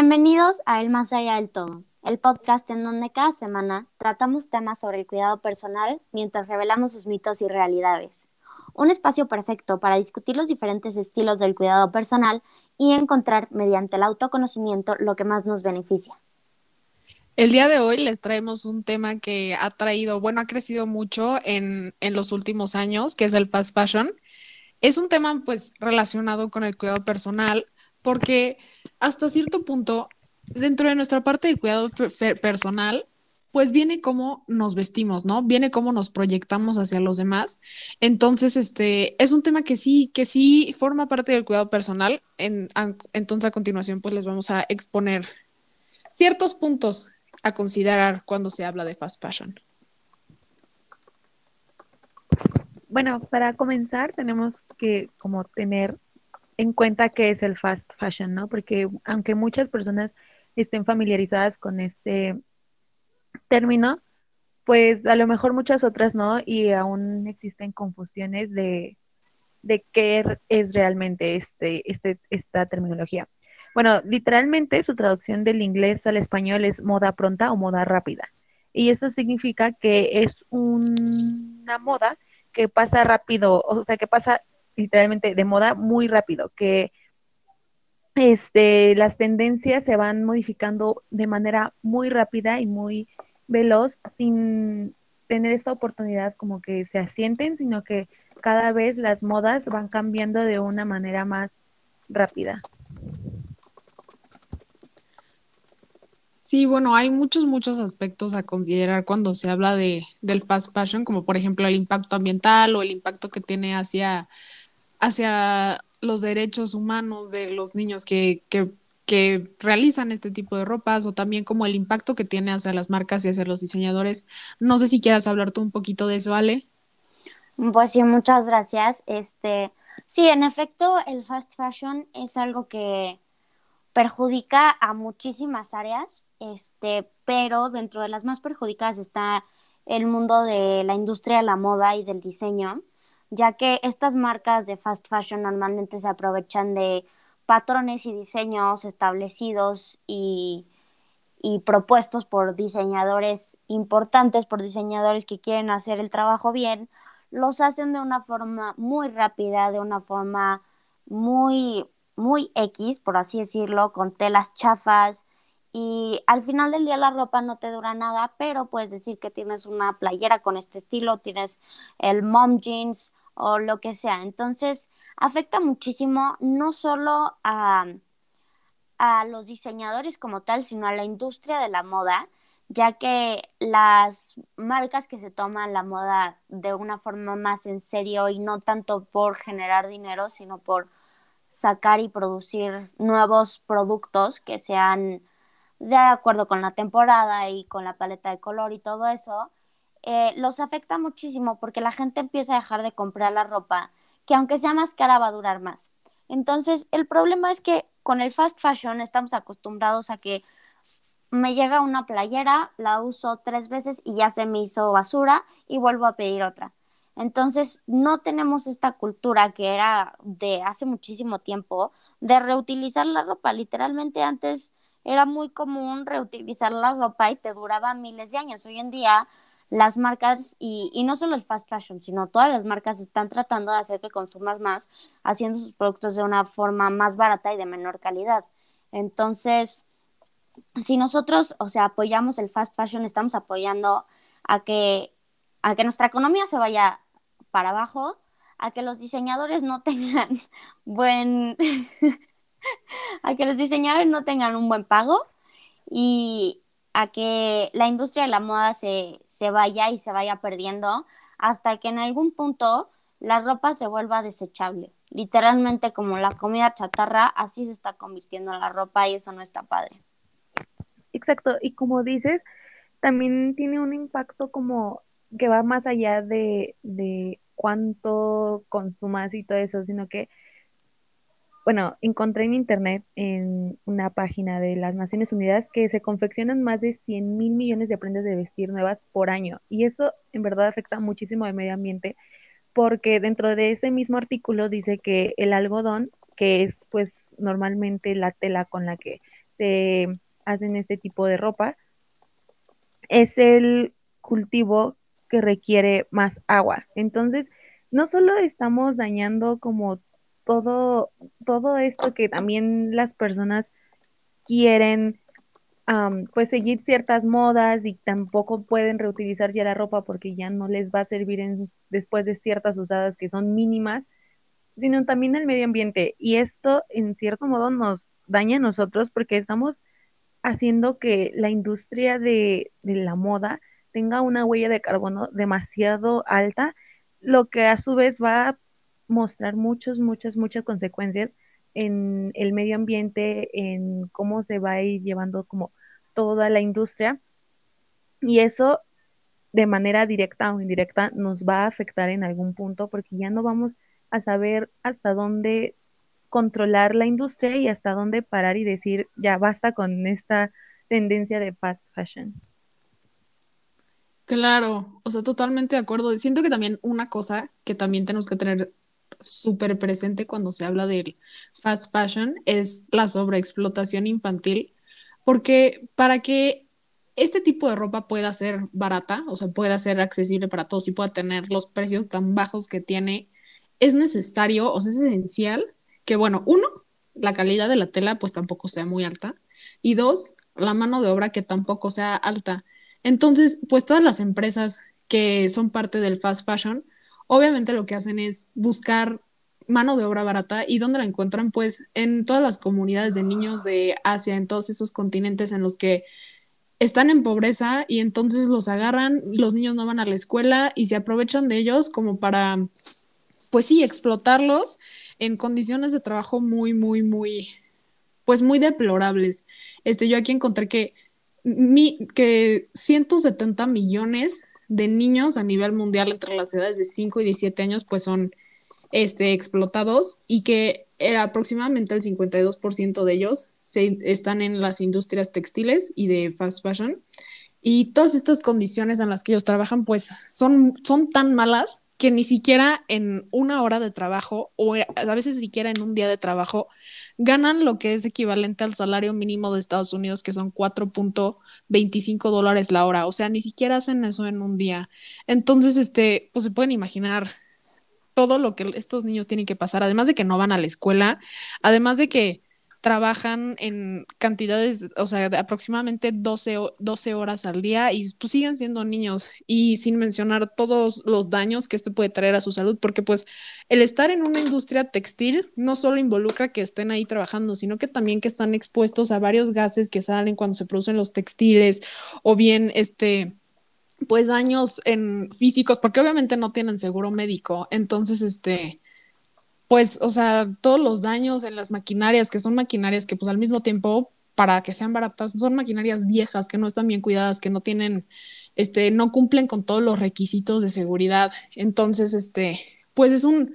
Bienvenidos a El Más Allá del Todo, el podcast en donde cada semana tratamos temas sobre el cuidado personal mientras revelamos sus mitos y realidades. Un espacio perfecto para discutir los diferentes estilos del cuidado personal y encontrar mediante el autoconocimiento lo que más nos beneficia. El día de hoy les traemos un tema que ha traído, bueno, ha crecido mucho en, en los últimos años, que es el fast fashion. Es un tema pues relacionado con el cuidado personal porque hasta cierto punto, dentro de nuestra parte de cuidado personal, pues viene cómo nos vestimos, ¿no? Viene cómo nos proyectamos hacia los demás. Entonces, este, es un tema que sí, que sí forma parte del cuidado personal. entonces, a continuación, pues les vamos a exponer ciertos puntos a considerar cuando se habla de fast fashion. Bueno, para comenzar tenemos que como tener en cuenta qué es el fast fashion, ¿no? Porque aunque muchas personas estén familiarizadas con este término, pues a lo mejor muchas otras no, y aún existen confusiones de, de qué es realmente este, este, esta terminología. Bueno, literalmente su traducción del inglés al español es moda pronta o moda rápida. Y esto significa que es una moda que pasa rápido, o sea, que pasa literalmente de moda muy rápido, que este, las tendencias se van modificando de manera muy rápida y muy veloz sin tener esta oportunidad como que se asienten, sino que cada vez las modas van cambiando de una manera más rápida. Sí, bueno, hay muchos, muchos aspectos a considerar cuando se habla de, del fast fashion, como por ejemplo el impacto ambiental o el impacto que tiene hacia hacia los derechos humanos de los niños que, que, que, realizan este tipo de ropas o también como el impacto que tiene hacia las marcas y hacia los diseñadores. No sé si quieras hablar tú un poquito de eso, Ale. Pues sí, muchas gracias. Este, sí, en efecto, el fast fashion es algo que perjudica a muchísimas áreas, este, pero dentro de las más perjudicadas está el mundo de la industria de la moda y del diseño ya que estas marcas de fast fashion normalmente se aprovechan de patrones y diseños establecidos y, propuestos por diseñadores importantes, por diseñadores que quieren hacer el trabajo bien, los hacen de una forma muy rápida, de una forma muy, muy X, por así decirlo, con telas chafas. Y al final del día la ropa no te dura nada, pero puedes decir que tienes una playera con este estilo, tienes el mom jeans o lo que sea. Entonces, afecta muchísimo no solo a, a los diseñadores como tal, sino a la industria de la moda, ya que las marcas que se toman la moda de una forma más en serio y no tanto por generar dinero, sino por sacar y producir nuevos productos que sean de acuerdo con la temporada y con la paleta de color y todo eso, eh, los afecta muchísimo porque la gente empieza a dejar de comprar la ropa que aunque sea más cara va a durar más. Entonces, el problema es que con el fast fashion estamos acostumbrados a que me llega una playera, la uso tres veces y ya se me hizo basura y vuelvo a pedir otra. Entonces, no tenemos esta cultura que era de hace muchísimo tiempo de reutilizar la ropa. Literalmente antes era muy común reutilizar la ropa y te duraba miles de años. Hoy en día las marcas, y, y, no solo el fast fashion, sino todas las marcas están tratando de hacer que consumas más, haciendo sus productos de una forma más barata y de menor calidad. Entonces, si nosotros, o sea, apoyamos el fast fashion, estamos apoyando a que, a que nuestra economía se vaya para abajo, a que los diseñadores no tengan buen, a que los diseñadores no tengan un buen pago y, a que la industria de la moda se, se vaya y se vaya perdiendo hasta que en algún punto la ropa se vuelva desechable. Literalmente como la comida chatarra, así se está convirtiendo en la ropa y eso no está padre. Exacto, y como dices, también tiene un impacto como que va más allá de, de cuánto consumas y todo eso, sino que bueno, encontré en internet, en una página de las Naciones Unidas, que se confeccionan más de 100 mil millones de prendas de vestir nuevas por año. Y eso en verdad afecta muchísimo al medio ambiente, porque dentro de ese mismo artículo dice que el algodón, que es pues normalmente la tela con la que este, hacen este tipo de ropa, es el cultivo que requiere más agua. Entonces, no solo estamos dañando como todo, todo esto que también las personas quieren pues seguir ciertas modas y tampoco pueden reutilizar ya la ropa porque ya no les va a servir en, después de ciertas usadas que son mínimas, sino también el medio ambiente. Y esto en cierto modo nos daña a nosotros porque estamos haciendo que la industria de, de la moda tenga una huella de carbono demasiado alta, lo que a su vez va mostrar muchas, muchas, muchas consecuencias en el medio ambiente, en cómo se va a ir llevando como toda la industria. Y eso de manera directa o indirecta nos va a afectar en algún punto porque ya no vamos a saber hasta dónde controlar la industria y hasta dónde parar y decir, ya basta con esta tendencia de fast fashion. Claro, o sea, totalmente de acuerdo. Siento que también una cosa que también tenemos que tener súper presente cuando se habla del fast fashion es la sobreexplotación infantil, porque para que este tipo de ropa pueda ser barata, o sea, pueda ser accesible para todos y pueda tener los precios tan bajos que tiene, es necesario, o sea, es esencial que, bueno, uno, la calidad de la tela pues tampoco sea muy alta y dos, la mano de obra que tampoco sea alta. Entonces, pues todas las empresas que son parte del fast fashion, obviamente lo que hacen es buscar mano de obra barata y dónde la encuentran pues en todas las comunidades de niños de Asia, en todos esos continentes en los que están en pobreza y entonces los agarran, los niños no van a la escuela y se aprovechan de ellos como para, pues sí, explotarlos en condiciones de trabajo muy, muy, muy, pues muy deplorables. Este, yo aquí encontré que, mi, que 170 millones de niños a nivel mundial entre las edades de 5 y 17 años, pues son este, explotados y que aproximadamente el 52% de ellos se, están en las industrias textiles y de fast fashion. Y todas estas condiciones en las que ellos trabajan, pues son, son tan malas que ni siquiera en una hora de trabajo o a veces siquiera en un día de trabajo ganan lo que es equivalente al salario mínimo de Estados Unidos, que son 4.25 dólares la hora. O sea, ni siquiera hacen eso en un día. Entonces, este, pues se pueden imaginar todo lo que estos niños tienen que pasar, además de que no van a la escuela, además de que trabajan en cantidades, o sea, de aproximadamente 12, 12 horas al día y pues siguen siendo niños y sin mencionar todos los daños que esto puede traer a su salud, porque pues el estar en una industria textil no solo involucra que estén ahí trabajando, sino que también que están expuestos a varios gases que salen cuando se producen los textiles o bien este pues daños en físicos, porque obviamente no tienen seguro médico, entonces este, pues, o sea, todos los daños en las maquinarias, que son maquinarias que pues al mismo tiempo, para que sean baratas, son maquinarias viejas, que no están bien cuidadas, que no tienen, este, no cumplen con todos los requisitos de seguridad, entonces, este, pues es un,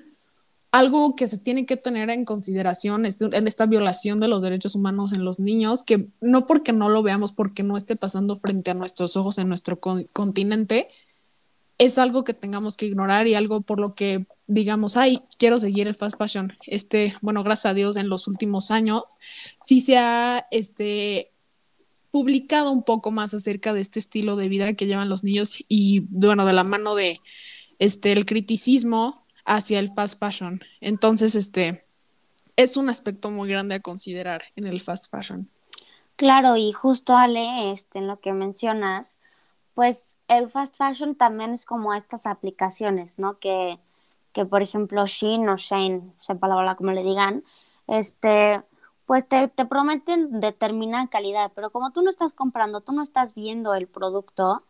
algo que se tiene que tener en consideración en esta violación de los derechos humanos en los niños, que no porque no lo veamos, porque no esté pasando frente a nuestros ojos en nuestro continente, es algo que tengamos que ignorar y algo por lo que digamos, ay, quiero seguir el fast fashion. Este, bueno, gracias a Dios en los últimos años sí se ha este, publicado un poco más acerca de este estilo de vida que llevan los niños y bueno, de la mano de este el criticismo hacia el fast fashion. Entonces, este es un aspecto muy grande a considerar en el fast fashion. Claro, y justo Ale, este, en lo que mencionas, pues el fast fashion también es como estas aplicaciones, ¿no? Que, que por ejemplo Shein o Shane, sepa la palabra como le digan, este, pues te, te prometen determinada calidad, pero como tú no estás comprando, tú no estás viendo el producto,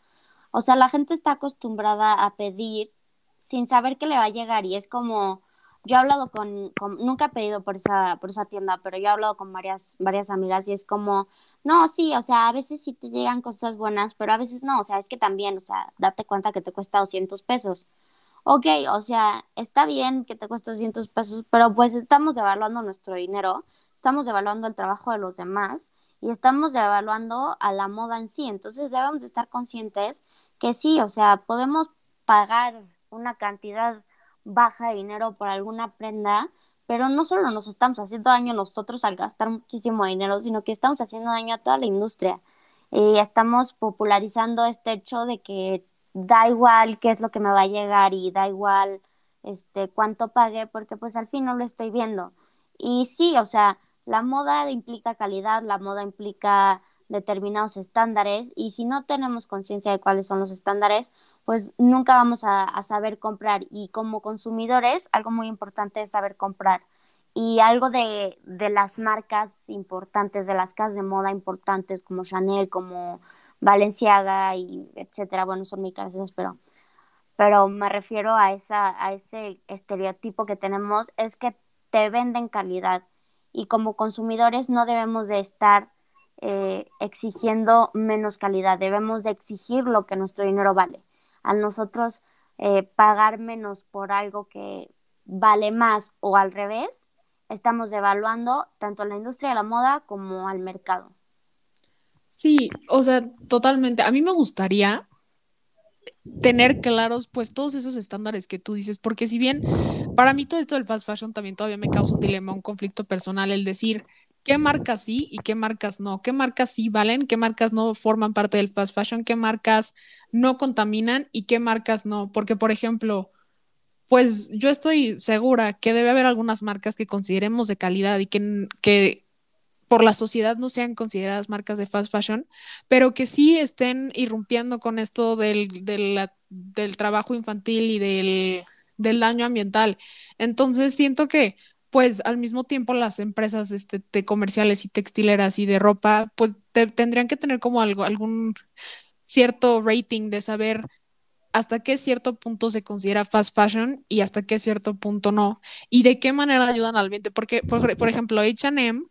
o sea, la gente está acostumbrada a pedir sin saber que le va a llegar y es como, yo he hablado con, nunca he pedido por esa, por esa tienda, pero yo he hablado con varias, varias amigas y es como, no, sí, o sea, a veces sí te llegan cosas buenas, pero a veces no, o sea, es que también, o sea, date cuenta que te cuesta 200 pesos. Ok, o sea, está bien que te cueste 200 pesos, pero pues estamos devaluando nuestro dinero, estamos devaluando el trabajo de los demás y estamos devaluando a la moda en sí. Entonces debemos de estar conscientes que sí, o sea, podemos pagar una cantidad baja de dinero por alguna prenda, pero no solo nos estamos haciendo daño nosotros al gastar muchísimo dinero, sino que estamos haciendo daño a toda la industria. Y estamos popularizando este hecho de que da igual qué es lo que me va a llegar y da igual este cuánto pague, porque pues al fin no lo estoy viendo. Y sí, o sea, la moda implica calidad, la moda implica determinados estándares y si no tenemos conciencia de cuáles son los estándares, pues nunca vamos a, saber comprar. Y como consumidores, algo muy importante es saber comprar. Y algo de, de, las marcas importantes, de las casas de moda importantes como Chanel, como Valenciaga y etcétera, bueno, son muy caras pero, pero me refiero a, esa, a ese estereotipo que tenemos, es que te venden calidad y como consumidores no debemos de estar eh, exigiendo menos calidad, debemos de exigir lo que nuestro dinero vale a nosotros eh, pagar menos por algo que vale más o al revés, estamos devaluando tanto a la industria de la moda como al mercado. Sí, o sea, totalmente. A mí me gustaría tener claros pues todos esos estándares que tú dices, porque si bien para mí todo esto del fast fashion también todavía me causa un dilema, un conflicto personal, el decir, qué marcas sí y qué marcas no, qué marcas sí valen, qué marcas no forman parte del fast fashion, qué marcas no contaminan y qué marcas no. Porque, por ejemplo, pues yo estoy segura que debe haber algunas marcas que consideremos de calidad y que, que por la sociedad no sean consideradas marcas de fast fashion, pero que sí estén irrumpiendo con esto del, del trabajo infantil y del, del daño ambiental. Entonces siento que pues al mismo tiempo las empresas este, de comerciales y textileras y de ropa, pues tendrían que tener como algo, algún cierto rating de saber hasta qué cierto punto se considera fast fashion y hasta qué cierto punto no, y de qué manera ayudan al ambiente, porque por, ejemplo H&M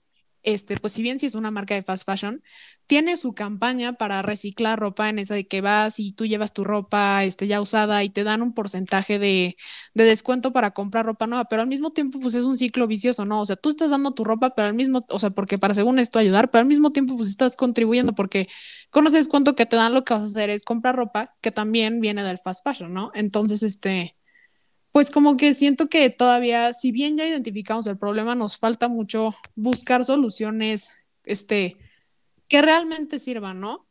este, pues si bien si es una marca de fast fashion, tiene su campaña para reciclar ropa en esa de que vas y tú llevas tu ropa este, ya usada y te dan un porcentaje de, de, descuento para comprar ropa nueva, pero al mismo tiempo pues es un ciclo vicioso, ¿no? O sea, tú estás dando tu ropa, pero al mismo, o sea, porque para según esto ayudar, pero al mismo tiempo pues estás contribuyendo porque conoces cuánto que te dan, lo que vas a hacer es comprar ropa que también viene del fast fashion, ¿no? Entonces, este pues como que siento que todavía, si bien ya identificamos el problema, nos falta mucho buscar soluciones, este, que realmente sirvan, ¿no?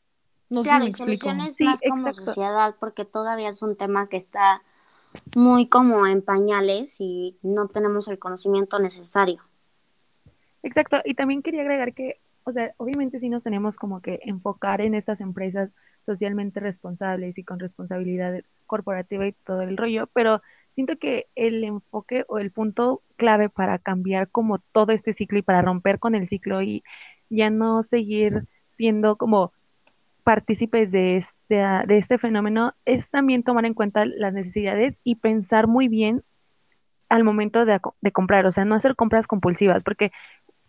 No sé si me explico. Soluciones más como sociedad, porque todavía es un tema que está muy como en pañales y no tenemos el conocimiento necesario. Exacto, y también quería agregar que, o sea, obviamente sí nos tenemos como que enfocar en estas empresas socialmente responsables y con responsabilidad corporativa y todo el rollo, pero siento que el enfoque o el punto clave para cambiar como todo este ciclo y para romper con el ciclo y ya no seguir siendo como partícipes de este, de este fenómeno es también tomar en cuenta las necesidades y pensar muy bien al momento de, de comprar, o sea, no hacer compras compulsivas, porque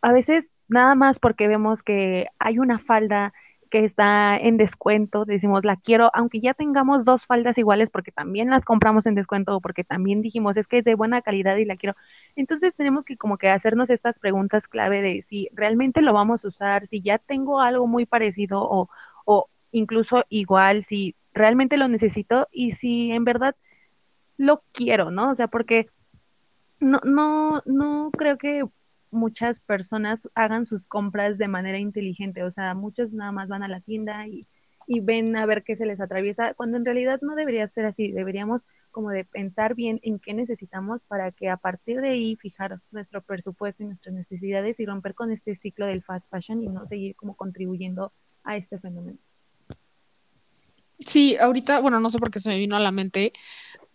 a veces nada más porque vemos que hay una falda que está en descuento, decimos la quiero, aunque ya tengamos dos faldas iguales porque también las compramos en descuento o porque también dijimos es que es de buena calidad y la quiero. Entonces tenemos que como que hacernos estas preguntas clave de si realmente lo vamos a usar, si ya tengo algo muy parecido o, o incluso igual, si realmente lo necesito y si en verdad lo quiero, ¿no? O sea, porque no, no, no creo que muchas personas hagan sus compras de manera inteligente. O sea, muchos nada más van a la tienda y, ven a ver qué se les atraviesa, cuando en realidad no debería ser así. Deberíamos como de pensar bien en qué necesitamos para que a partir de ahí fijar nuestro presupuesto y nuestras necesidades y romper con este ciclo del fast fashion y no seguir como contribuyendo a este fenómeno. Sí, ahorita, bueno, no sé por qué se me vino a la mente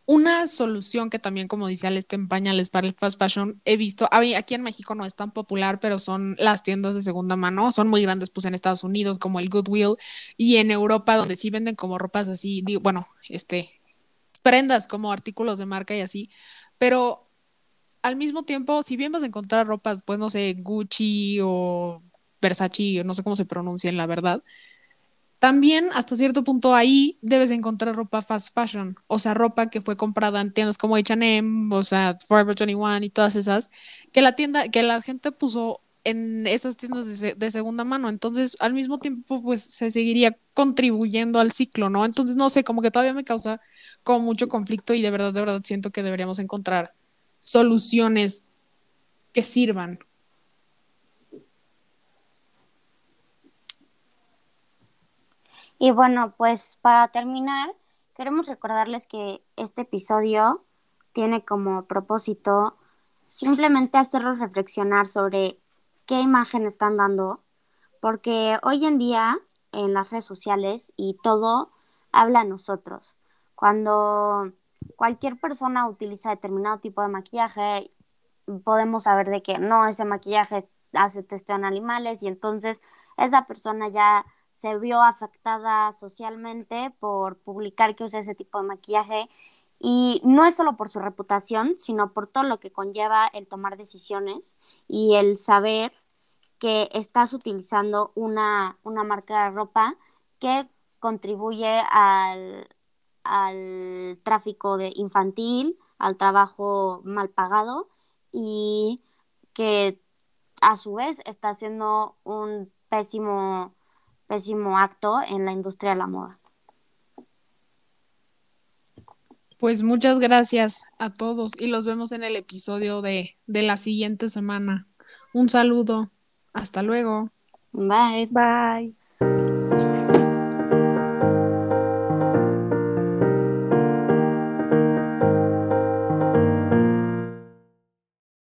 una solución que también, como dice Alex, en pañales para el fast fashion, he visto, aquí en México no es tan popular, pero son las tiendas de segunda mano, son muy grandes pues en Estados Unidos como el Goodwill y en Europa donde sí venden como ropas así, digo, bueno, este, prendas como artículos de marca y así, pero al mismo tiempo, si bien vas a encontrar ropas, pues no sé, Gucci o Versace, no sé cómo se pronuncien, la verdad, también hasta cierto punto ahí debes encontrar ropa fast fashion, o sea, ropa que fue comprada en tiendas como H&M, o sea, Forever 21 y todas esas, que la tienda, que la gente puso en esas tiendas de, de, segunda mano, entonces al mismo tiempo pues se seguiría contribuyendo al ciclo, ¿no? Entonces no sé, como que todavía me causa como mucho conflicto y de verdad, de verdad siento que deberíamos encontrar soluciones que sirvan. Y bueno, pues para terminar, queremos recordarles que este episodio tiene como propósito simplemente hacerlos reflexionar sobre qué imagen están dando, porque hoy en día en las redes sociales y todo habla a nosotros. Cuando cualquier persona utiliza determinado tipo de maquillaje, podemos saber de que no, ese maquillaje hace testeo en animales y entonces esa persona ya se vio afectada socialmente por publicar que usa ese tipo de maquillaje. Y no es solo por su reputación, sino por todo lo que conlleva el tomar decisiones y el saber que estás utilizando una, marca de ropa que contribuye al, al tráfico de infantil, al trabajo mal pagado y que a su vez está haciendo un pésimo pésimo acto en la industria de la moda. Pues muchas gracias a todos y los vemos en el episodio de, de la siguiente semana. Un saludo. Hasta luego. Bye. Bye.